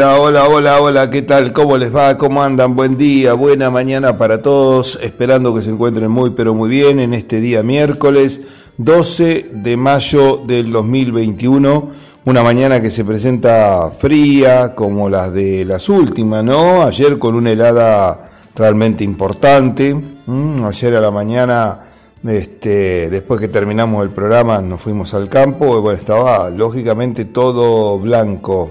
Hola, hola, hola, hola, ¿qué tal? ¿Cómo les va? ¿Cómo andan? Buen día, buena mañana para todos. Esperando que se encuentren muy, pero muy bien en este día miércoles 12 de mayo del 2021. Una mañana que se presenta fría, como las de las últimas, ¿no? Ayer con una helada realmente importante. Ayer a la mañana, este, después que terminamos el programa, nos fuimos al campo. Y bueno, estaba lógicamente todo blanco.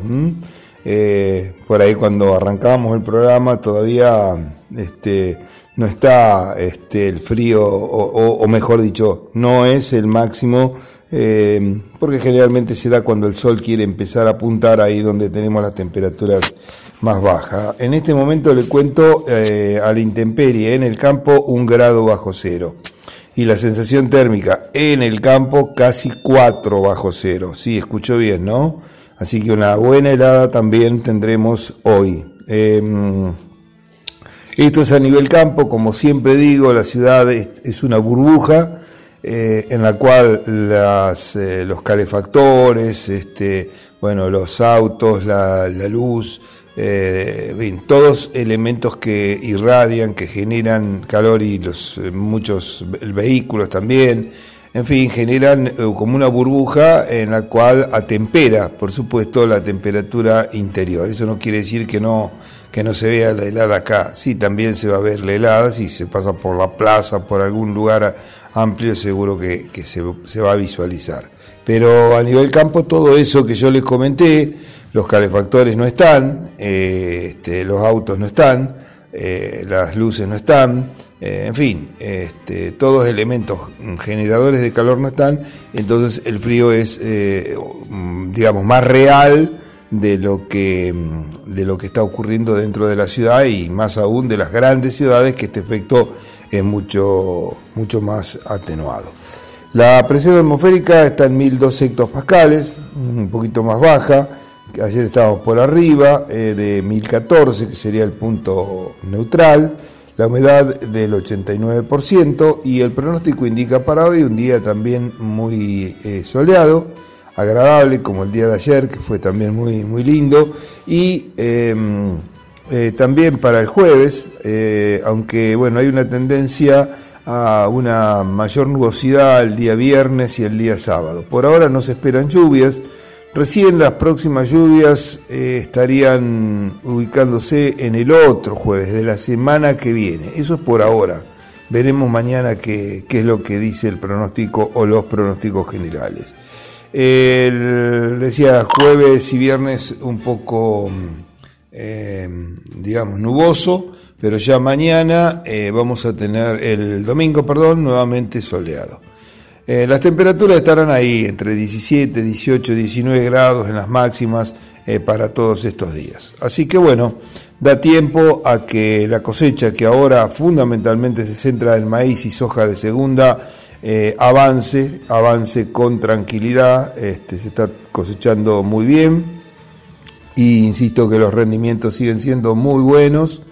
Eh, por ahí cuando arrancábamos el programa todavía este, no está este, el frío, o, mejor dicho, no es el máximo, eh, porque generalmente se da cuando el sol quiere empezar a apuntar ahí donde tenemos las temperaturas más bajas. En este momento le cuento eh, a la intemperie en el campo un grado bajo cero. Y la sensación térmica en el campo casi 4 bajo cero. Sí, escucho bien, ¿no? Así que una buena helada también tendremos hoy. Em, esto es a nivel campo, como siempre digo, la ciudad es, una burbuja eh, en la cual las, eh, los calefactores, este, bueno, los autos, la, luz, eh, todos elementos que irradian, que generan calor y los muchos vehículos también, en fin, generan eh, como una burbuja en la cual atempera, por supuesto, la temperatura interior. Eso no quiere decir que no, que no se vea la helada acá. Sí, también se va a ver la helada, si se pasa por la plaza, por algún lugar amplio, seguro que, se, va a visualizar. Pero a nivel campo, todo eso que yo les comenté, los calefactores no están, eh, este, los autos no están, eh, las luces no están, eh, en fin, este, todos elementos generadores de calor no están, entonces el frío es, eh, digamos, más real de lo que de lo que está ocurriendo dentro de la ciudad y más aún de las grandes ciudades que este efecto es mucho mucho más atenuado. La presión atmosférica está en 1012 hectopascales, un poquito más baja. Ayer estábamos por arriba eh, de 1014, que sería el punto neutral la humedad del 89% y el pronóstico indica para hoy un día también muy eh, soleado, agradable como el día de ayer, que fue también muy, muy lindo, y em, eh, también para el jueves, eh, aunque bueno, hay una tendencia a una mayor nubosidad el día viernes y el día sábado. Por ahora no se esperan lluvias, Recién las próximas lluvias eh, estarían ubicándose en el otro jueves de la semana que viene. Eso es por ahora. Veremos mañana qué, es lo que dice el pronóstico o los pronósticos generales. decía jueves y viernes un poco, eh, digamos, nuboso, pero ya mañana eh, vamos a tener el domingo, perdón, nuevamente soleado. Eh, las temperaturas estarán ahí entre 17, 18, 19 grados en las máximas eh, para todos estos días. Así que bueno, da tiempo a que la cosecha, que ahora fundamentalmente se centra en maíz y soja de segunda, eh, avance, avance con tranquilidad. Este, se está cosechando muy bien y insisto que los rendimientos siguen siendo muy buenos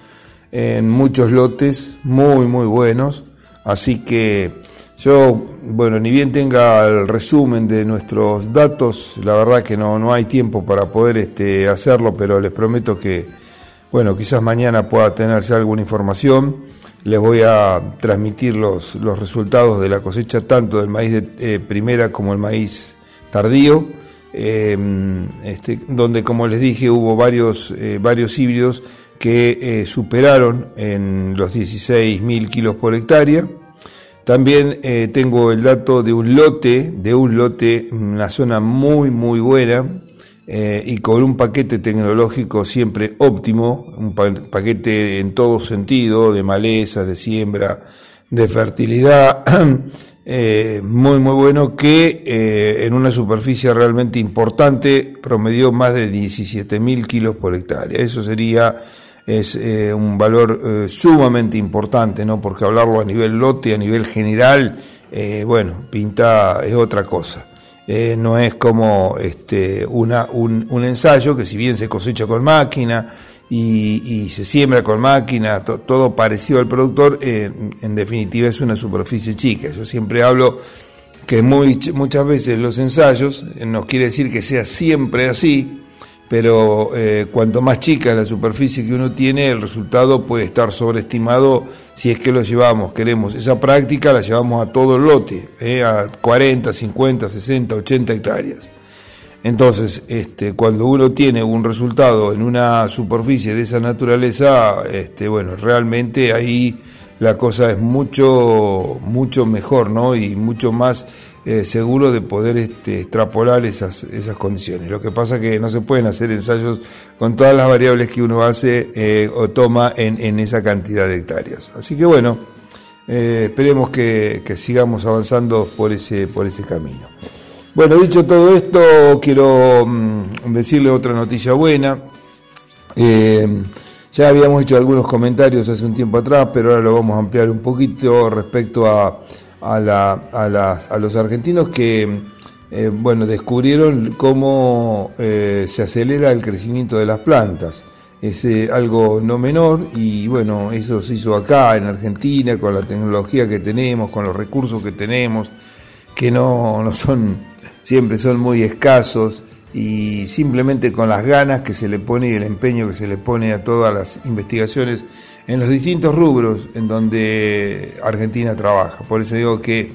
en muchos lotes, muy, muy buenos. Así que yo, bueno, ni bien tenga el resumen de nuestros datos, la verdad que no, no hay tiempo para poder este, hacerlo, pero les prometo que, bueno, quizás mañana pueda tenerse alguna información. Les voy a transmitir los, los resultados de la cosecha tanto del maíz de eh, primera como el maíz tardío, em, este, donde como les dije hubo varios, eh, varios híbridos que eh, superaron en los 16.000 kilos por hectárea también eh, tengo el dato de un lote, de un lote, una zona muy, muy buena eh, y con un paquete tecnológico siempre óptimo, un paquete en todo sentido, de maleza, de siembra, de fertilidad, eh, muy, muy bueno, que en una superficie realmente importante promedió más de 17.000 kilos por hectárea. Eso sería es eh, un valor eh, sumamente importante, ¿no? Porque hablarlo a nivel lote, a nivel general, eh, bueno, pinta es otra cosa. no es como este, una, un, ensayo que si bien se cosecha con máquina y, se siembra con máquina, todo parecido al productor, en definitiva es una superficie chica. Yo siempre hablo que muy, muchas veces los ensayos, no quiere decir que sea siempre así, pero eh, cuanto más chica la superficie que uno tiene, el resultado puede estar sobreestimado si es que lo llevamos, queremos esa práctica, la llevamos a todo el lote, eh, a 40, 50, 60, 80 hectáreas. Entonces, este, cuando uno tiene un resultado en una superficie de esa naturaleza, este, bueno, realmente ahí la cosa es mucho, mucho mejor, ¿no? Y mucho más eh, seguro de poder este, extrapolar esas, esas condiciones. Lo que pasa es que no se pueden hacer ensayos con todas las variables que uno hace eh, o toma en, en, esa cantidad de hectáreas. Así que bueno, eh, esperemos que, que, sigamos avanzando por ese, por ese camino. Bueno, dicho todo esto, quiero mm, decirle otra noticia buena. Ya habíamos hecho algunos comentarios hace un tiempo atrás, pero ahora lo vamos a ampliar un poquito respecto a a, la, a, las, a los argentinos que eh, bueno, descubrieron cómo eh, se acelera el crecimiento de las plantas. Es eh, algo no menor y bueno, eso se hizo acá en Argentina con la tecnología que tenemos, con los recursos que tenemos, que no, no son, siempre son muy escasos y simplemente con las ganas que se le pone y el empeño que se le pone a todas las investigaciones en los distintos rubros en donde Argentina trabaja. Por eso digo que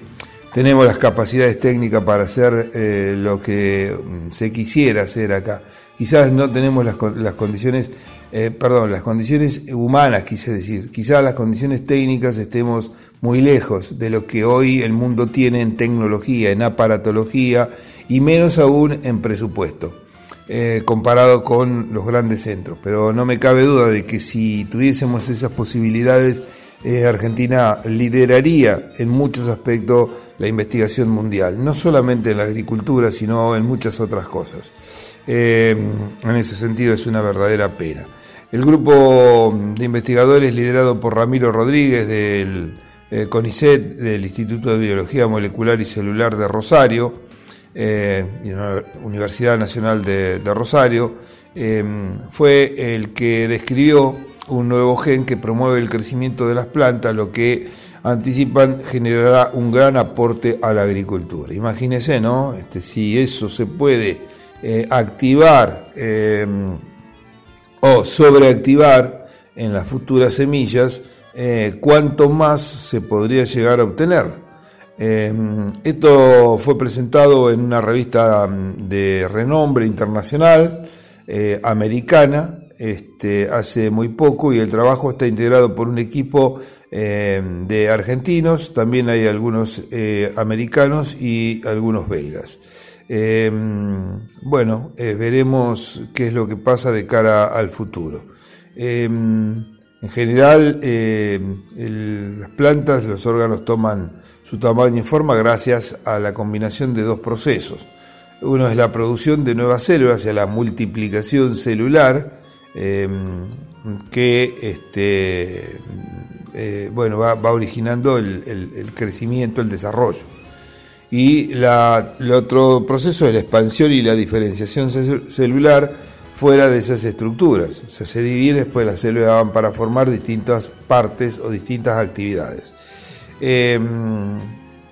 tenemos las capacidades técnicas para hacer eh, lo que mm, se quisiera hacer acá. Quizás no tenemos las, las condiciones, eh, perdón, las condiciones humanas, quise decir. Quizás las condiciones técnicas estemos muy lejos de lo que hoy el mundo tiene en tecnología, en aparatología y menos aún en presupuesto. Eh, comparado con los grandes centros. Pero no me cabe duda de que si tuviésemos esas posibilidades, eh, Argentina lideraría en muchos aspectos la investigación mundial, no solamente en la agricultura, sino en muchas otras cosas. Eh, en ese sentido es una verdadera pena. El grupo de investigadores liderado por Ramiro Rodríguez del CONICET, del Instituto de Biología Molecular y Celular de Rosario, eh, la Universidad Nacional de, Rosario, eh, fue el que describió un nuevo gen que promueve el crecimiento de las plantas, lo que anticipan generará un gran aporte a la agricultura. Imagínense, ¿no? Este, si eso se puede eh, activar eh, o sobreactivar en las futuras semillas, cuánto más se podría llegar a obtener. Em, esto fue presentado en una revista mm, de renombre internacional, eh, americana, este, hace muy poco y el trabajo está integrado por un equipo em, de argentinos, también hay algunos eh, americanos y algunos belgas. Em, bueno, eh, veremos qué es lo que pasa de cara al futuro. en general, las plantas, los órganos toman su tamaño y forma gracias a la combinación de dos procesos. Uno es la producción de nuevas células, y la multiplicación celular, em, que este, eh, bueno, va, originando el, crecimiento, el desarrollo. Y el otro proceso es la expansión y la diferenciación celular fuera de esas estructuras. O sea, se dividen, después las células van para formar distintas partes o distintas actividades. Em,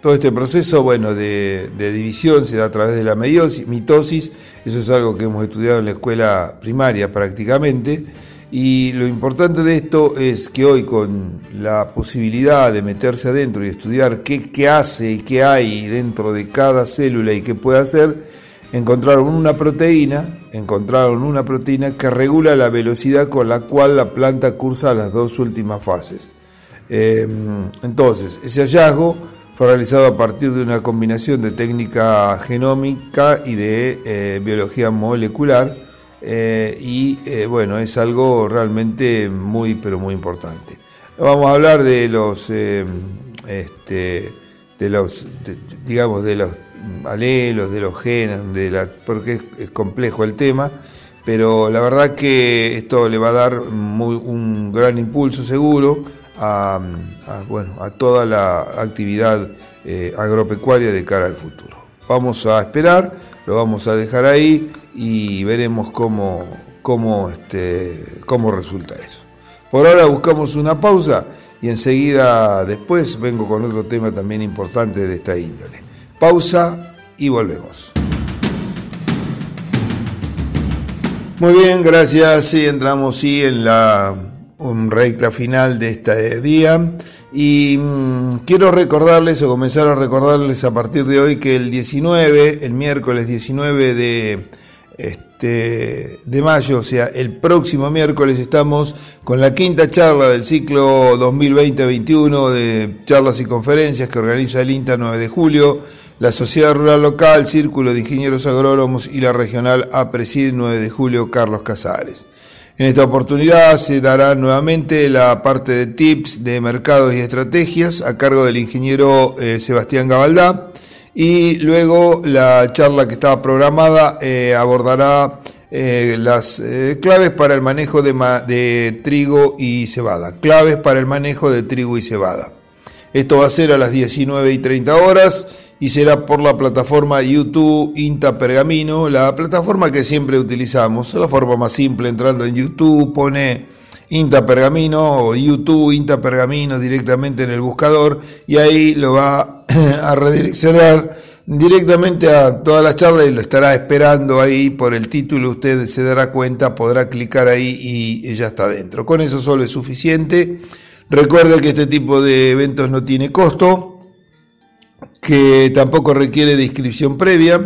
todo este proceso, bueno, de, división se da a través de la mitosis, eso es algo que hemos estudiado en la escuela primaria prácticamente, y lo importante de esto es que hoy con la posibilidad de meterse adentro y estudiar qué, qué hace y qué hay dentro de cada célula y qué puede hacer, encontraron una proteína, encontraron una proteína que regula la velocidad con la cual la planta cursa las dos últimas fases. Em, entonces, ese hallazgo fue realizado a partir de una combinación de técnica genómica y de eh, biología molecular eh, y eh, bueno, es algo realmente muy pero muy importante. Vamos a hablar de los em, este, de los digamos de los alelos, de los genes, de la, porque es, complejo el tema, pero la verdad que esto le va a dar un gran impulso seguro a, bueno, a toda la actividad eh, agropecuaria de cara al futuro. Vamos a esperar, lo vamos a dejar ahí y veremos cómo, cómo, este, cómo resulta eso. Por ahora buscamos una pausa y enseguida después vengo con otro tema también importante de esta índole. Pausa y volvemos. Muy bien, gracias. Sí, entramos sí en la un recta final de este día. Y mm, quiero recordarles o comenzar a recordarles a partir de hoy que el 19, el miércoles 19 de, este, de mayo, o sea, el próximo miércoles estamos con la quinta charla del ciclo 2020-21 de charlas y conferencias que organiza el INTA 9 de julio, la Sociedad Rural Local, Círculo de Ingenieros Agrónomos y la Regional APRESID 9 de julio Carlos Casares. En esta oportunidad se dará nuevamente la parte de tips de mercados y estrategias a cargo del ingeniero eh, Sebastián Gabaldá y luego la charla que estaba programada eh, abordará eh, las claves para el manejo de, de trigo y cebada. Claves para el manejo de trigo y cebada. Esto va a ser a las 19 y 30 horas y será por la plataforma YouTube Inta Pergamino, la plataforma que siempre utilizamos, la forma más simple, entrando en YouTube, pone Inta Pergamino o YouTube Inta Pergamino directamente en el buscador y ahí lo va a redireccionar directamente a todas las charlas y lo estará esperando ahí por el título, usted se dará cuenta, podrá clicar ahí y ya está dentro. Con eso solo es suficiente. Recuerde que este tipo de eventos no tiene costo que tampoco requiere de inscripción previa,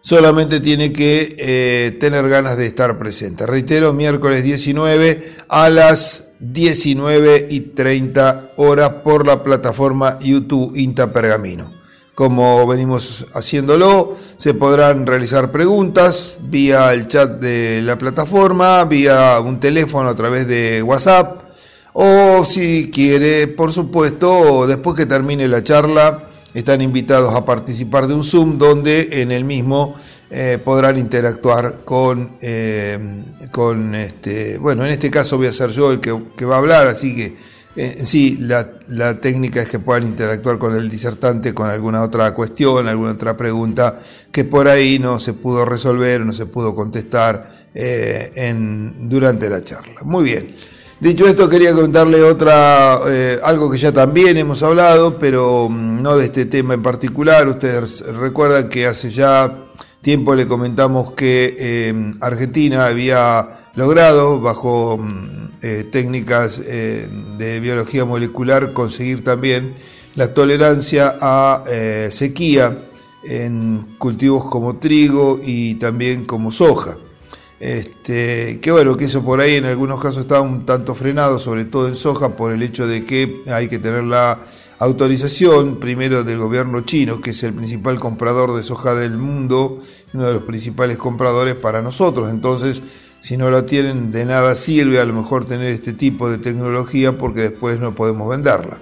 solamente tiene que eh, tener ganas de estar presente. Reitero, miércoles 19 a las 19 y 30 horas por la plataforma YouTube Inta Pergamino. Como venimos haciéndolo, se podrán realizar preguntas vía el chat de la plataforma, vía un teléfono a través de WhatsApp, o si quiere, por supuesto, después que termine la charla, están invitados a participar de un Zoom donde en el mismo eh, podrán interactuar con, eh, con este, bueno, en este caso voy a ser yo el que, va a hablar, así que eh, sí, la, la, técnica es que puedan interactuar con el disertante con alguna otra cuestión, alguna otra pregunta que por ahí no se pudo resolver, no se pudo contestar en, durante la charla. Muy bien. Dicho esto, quería contarle otra, eh, algo que ya también hemos hablado, pero mm, no de este tema en particular. Ustedes recuerdan que hace ya tiempo le comentamos que eh, Argentina había logrado, bajo mm, eh, técnicas de biología molecular, conseguir también la tolerancia a sequía en cultivos como trigo y también como soja. Este, que bueno, que eso por ahí en algunos casos está un tanto frenado, sobre todo en soja, por el hecho de que hay que tener la autorización primero del gobierno chino, que es el principal comprador de soja del mundo, uno de los principales compradores para nosotros. Entonces, si no lo tienen, de nada sirve a lo mejor tener este tipo de tecnología porque después no podemos venderla.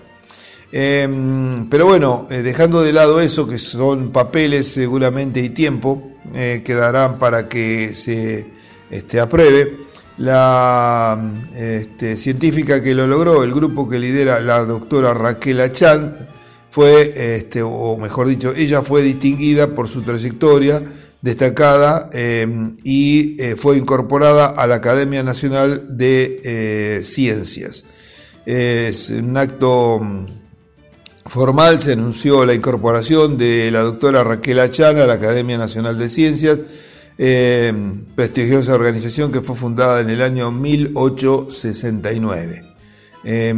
Em, pero bueno, eh, dejando de lado eso, que son papeles seguramente y tiempo, eh, quedarán para que se este, apruebe. La este, científica que lo logró, el grupo que lidera la doctora Raquel Achan, fue, este, o mejor dicho, ella fue distinguida por su trayectoria destacada em, y eh, fue incorporada a la Academia Nacional de eh, Ciencias. Es un acto formal, se anunció la incorporación de la doctora Raquel Achan a la Academia Nacional de Ciencias eh, prestigiosa organización que fue fundada en el año 1869. Eh,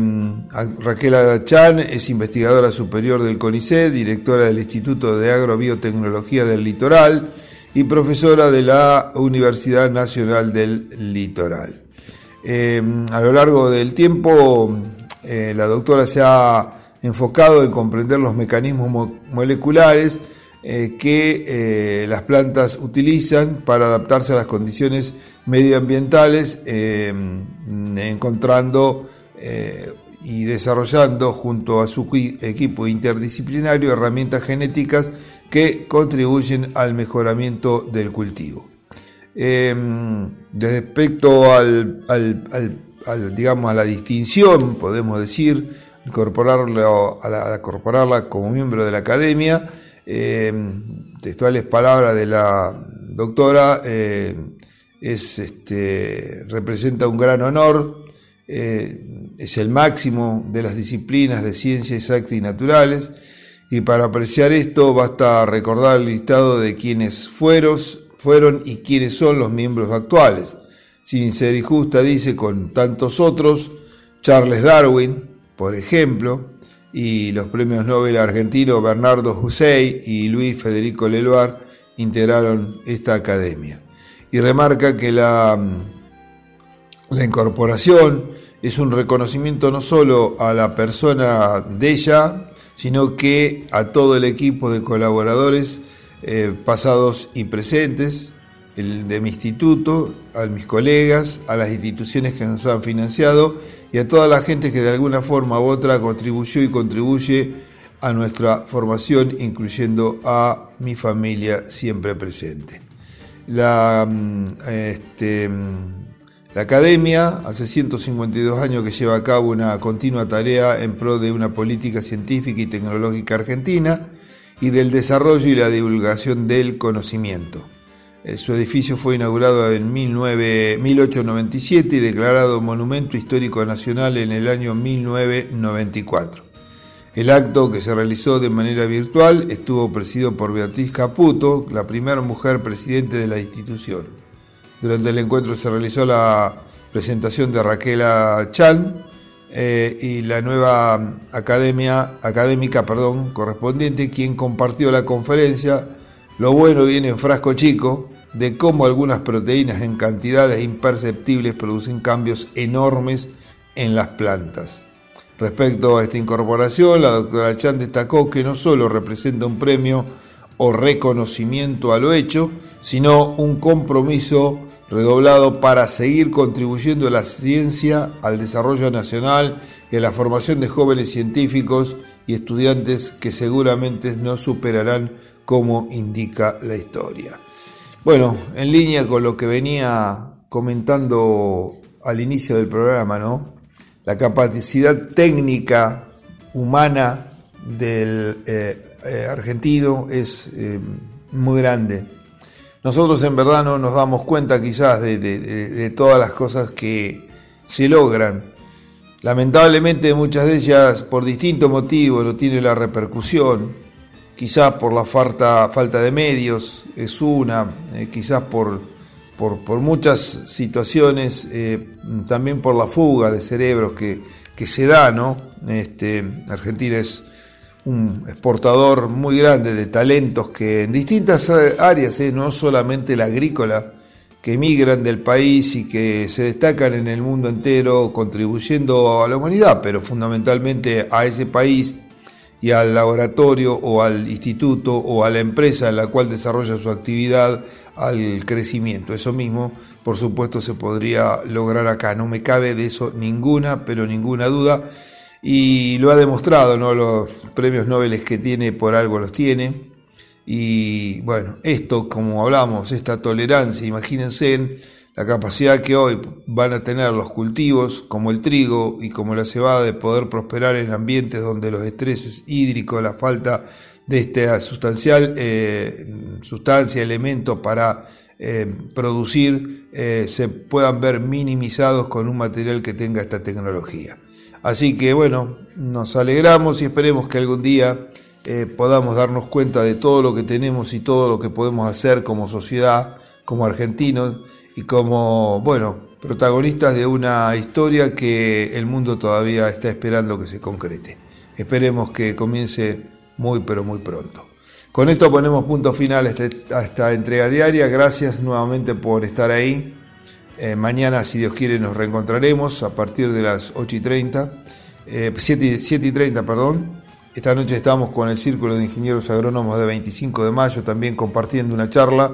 Raquel Chan es investigadora superior del CONICET, directora del Instituto de Agrobiotecnología del Litoral y profesora de la Universidad Nacional del Litoral. Eh, a lo largo del tiempo, eh, la doctora se ha enfocado en comprender los mecanismos moleculares eh, que eh, las plantas utilizan para adaptarse a las condiciones medioambientales, eh, encontrando y desarrollando junto a su equipo interdisciplinario herramientas genéticas que contribuyen al mejoramiento del cultivo. respecto al, digamos, a la distinción, podemos decir, incorporarlo, a incorporarla como miembro de la academia, eh, textuales palabras de la doctora, eh, es, este, representa un gran honor, eh, es el máximo de las disciplinas de ciencias exactas y naturales, y para apreciar esto basta recordar el listado de quienes fueron, fueron y quienes son los miembros actuales. sin ser injusta, dice, con tantos otros, Charles Darwin, por ejemplo, y los premios Nobel argentinos Bernardo Hussein y Luis Federico Leloir integraron esta academia. Y remarca que la, la incorporación es un reconocimiento no solo a la persona de ella, sino que a todo el equipo de colaboradores eh, pasados y presentes, el de mi instituto, a mis colegas, a las instituciones que nos han financiado y a toda la gente que de alguna forma u otra contribuyó y contribuye a nuestra formación, incluyendo a mi familia siempre presente. La, mm, este, mm, academia hace 152 años que lleva a cabo una continua tarea en pro de una política científica y tecnológica argentina y del desarrollo y la divulgación del conocimiento. Eh, su edificio fue inaugurado en 1897 y declarado Monumento Histórico Nacional en el año 1994. El acto, que se realizó de manera virtual, estuvo presidido por Beatriz Caputo, la primera mujer presidente de la institución. Durante el encuentro se realizó la presentación de Raquela Chan eh, y la nueva academia, académica perdón, correspondiente, quien compartió la conferencia lo bueno viene en frasco chico de cómo algunas proteínas en cantidades imperceptibles producen cambios enormes en las plantas. Respecto a esta incorporación, la doctora Chan destacó que no solo representa un premio o reconocimiento a lo hecho, sino un compromiso redoblado para seguir contribuyendo a la ciencia, al desarrollo nacional y a la formación de jóvenes científicos y estudiantes que seguramente no superarán como indica la historia. Bueno, en línea con lo que venía comentando al inicio del programa, ¿no? La capacidad técnica humana del eh, eh, argentino es eh, muy grande. Nosotros en verdad no nos damos cuenta quizás de, de todas las cosas que se logran. Lamentablemente muchas de ellas por distintos motivos no tienen la repercusión quizás por la falta, de medios, es una, eh, quizás por, por, muchas situaciones, eh, también por la fuga de cerebros que, se da, ¿no? Este, Argentina es un exportador muy grande de talentos que en distintas áreas, eh, no solamente la agrícola, que emigran del país y que se destacan en el mundo entero contribuyendo a la humanidad, pero fundamentalmente a ese país y al laboratorio o al instituto o a la empresa en la cual desarrolla su actividad al crecimiento. Eso mismo, por supuesto, se podría lograr acá. No me cabe de eso ninguna, pero ninguna duda. Y lo ha demostrado, ¿no? Los premios Nobel que tiene por algo los tiene. Y bueno, esto, como hablamos, esta tolerancia, imagínense la capacidad que hoy van a tener los cultivos como el trigo y como la cebada de poder prosperar en ambientes donde los estreses hídricos, la falta de esta sustancial eh, sustancia, elemento para eh, producir, eh, se puedan ver minimizados con un material que tenga esta tecnología. Así que bueno, nos alegramos y esperemos que algún día podamos darnos cuenta de todo lo que tenemos y todo lo que podemos hacer como sociedad, como argentinos y como, bueno, protagonistas de una historia que el mundo todavía está esperando que se concrete. Esperemos que comience muy, pero muy pronto. Con esto ponemos punto final a esta entrega diaria. Gracias nuevamente por estar ahí. Eh, mañana, si Dios quiere, nos reencontraremos a partir de las 8 y 30, 7, 7 y 30, perdón. Esta noche estamos con el Círculo de Ingenieros Agrónomos de 25 de mayo, también compartiendo una charla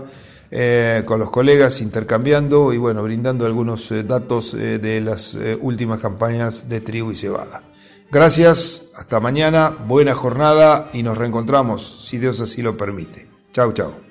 eh, con los colegas, intercambiando y bueno, brindando algunos eh, datos eh, de las últimas campañas de trigo y cebada. Gracias, hasta mañana, buena jornada y nos reencontramos, si Dios así lo permite. Chau, chau.